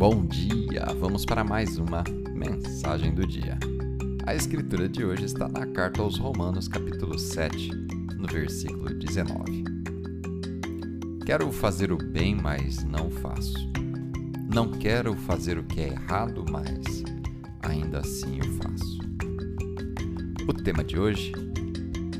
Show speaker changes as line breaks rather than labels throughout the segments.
Bom dia! Vamos para mais uma mensagem do dia. A escritura de hoje está na carta aos Romanos, capítulo 7, no versículo 19. Quero fazer o bem, mas não faço. Não quero fazer o que é errado, mas ainda assim eu faço. O tema de hoje: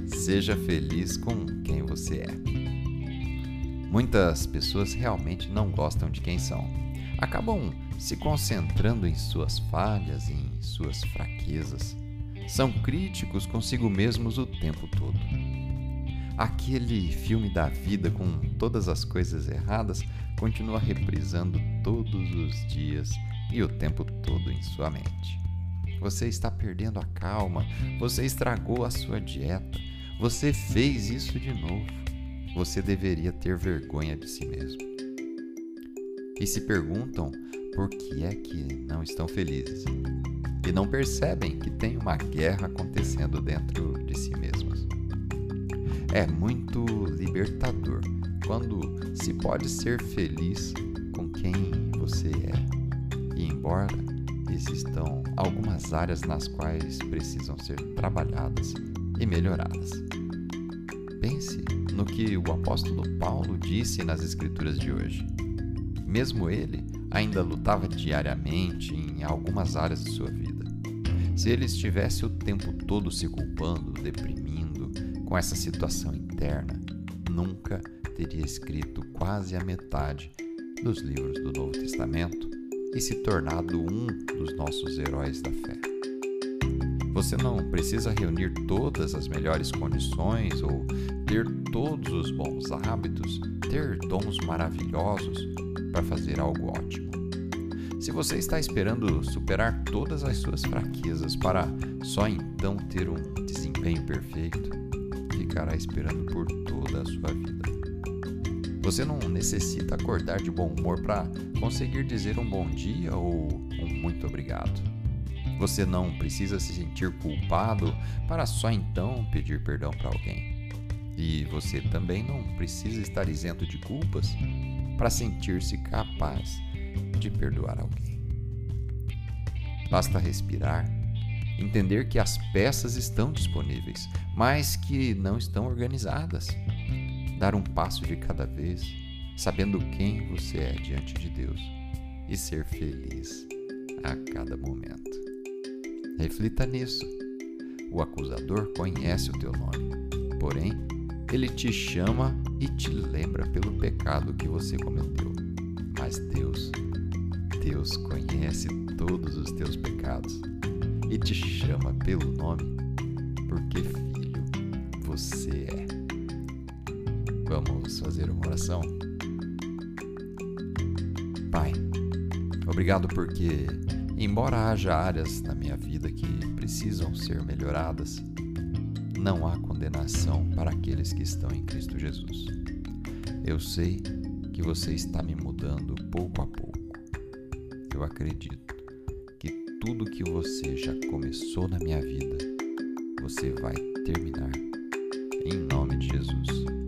Seja feliz com quem você é. Muitas pessoas realmente não gostam de quem são acabam se concentrando em suas falhas, em suas fraquezas. São críticos consigo mesmos o tempo todo. Aquele filme da vida com todas as coisas erradas continua reprisando todos os dias e o tempo todo em sua mente. Você está perdendo a calma, você estragou a sua dieta, você fez isso de novo. Você deveria ter vergonha de si mesmo e se perguntam por que é que não estão felizes e não percebem que tem uma guerra acontecendo dentro de si mesmos. É muito libertador quando se pode ser feliz com quem você é. E embora existam algumas áreas nas quais precisam ser trabalhadas e melhoradas. Pense no que o apóstolo Paulo disse nas Escrituras de hoje. Mesmo ele ainda lutava diariamente em algumas áreas de sua vida. Se ele estivesse o tempo todo se culpando, deprimindo com essa situação interna, nunca teria escrito quase a metade dos livros do Novo Testamento e se tornado um dos nossos heróis da fé. Você não precisa reunir todas as melhores condições ou ter todos os bons hábitos, ter dons maravilhosos para fazer algo ótimo. Se você está esperando superar todas as suas fraquezas para só então ter um desempenho perfeito, ficará esperando por toda a sua vida. Você não necessita acordar de bom humor para conseguir dizer um bom dia ou um muito obrigado. Você não precisa se sentir culpado para só então pedir perdão para alguém. E você também não precisa estar isento de culpas para sentir-se capaz de perdoar alguém. Basta respirar, entender que as peças estão disponíveis, mas que não estão organizadas. Dar um passo de cada vez, sabendo quem você é diante de Deus e ser feliz a cada momento. Reflita nisso. O acusador conhece o teu nome, porém, ele te chama e te lembra pelo pecado que você cometeu. Mas Deus, Deus conhece todos os teus pecados e te chama pelo nome, porque filho você é. Vamos fazer uma oração? Pai, obrigado porque, embora haja áreas na minha vida que precisam ser melhoradas, não há condenação para aqueles que estão em Cristo Jesus. Eu sei que você está me mudando pouco a pouco. Eu acredito que tudo que você já começou na minha vida, você vai terminar. Em nome de Jesus.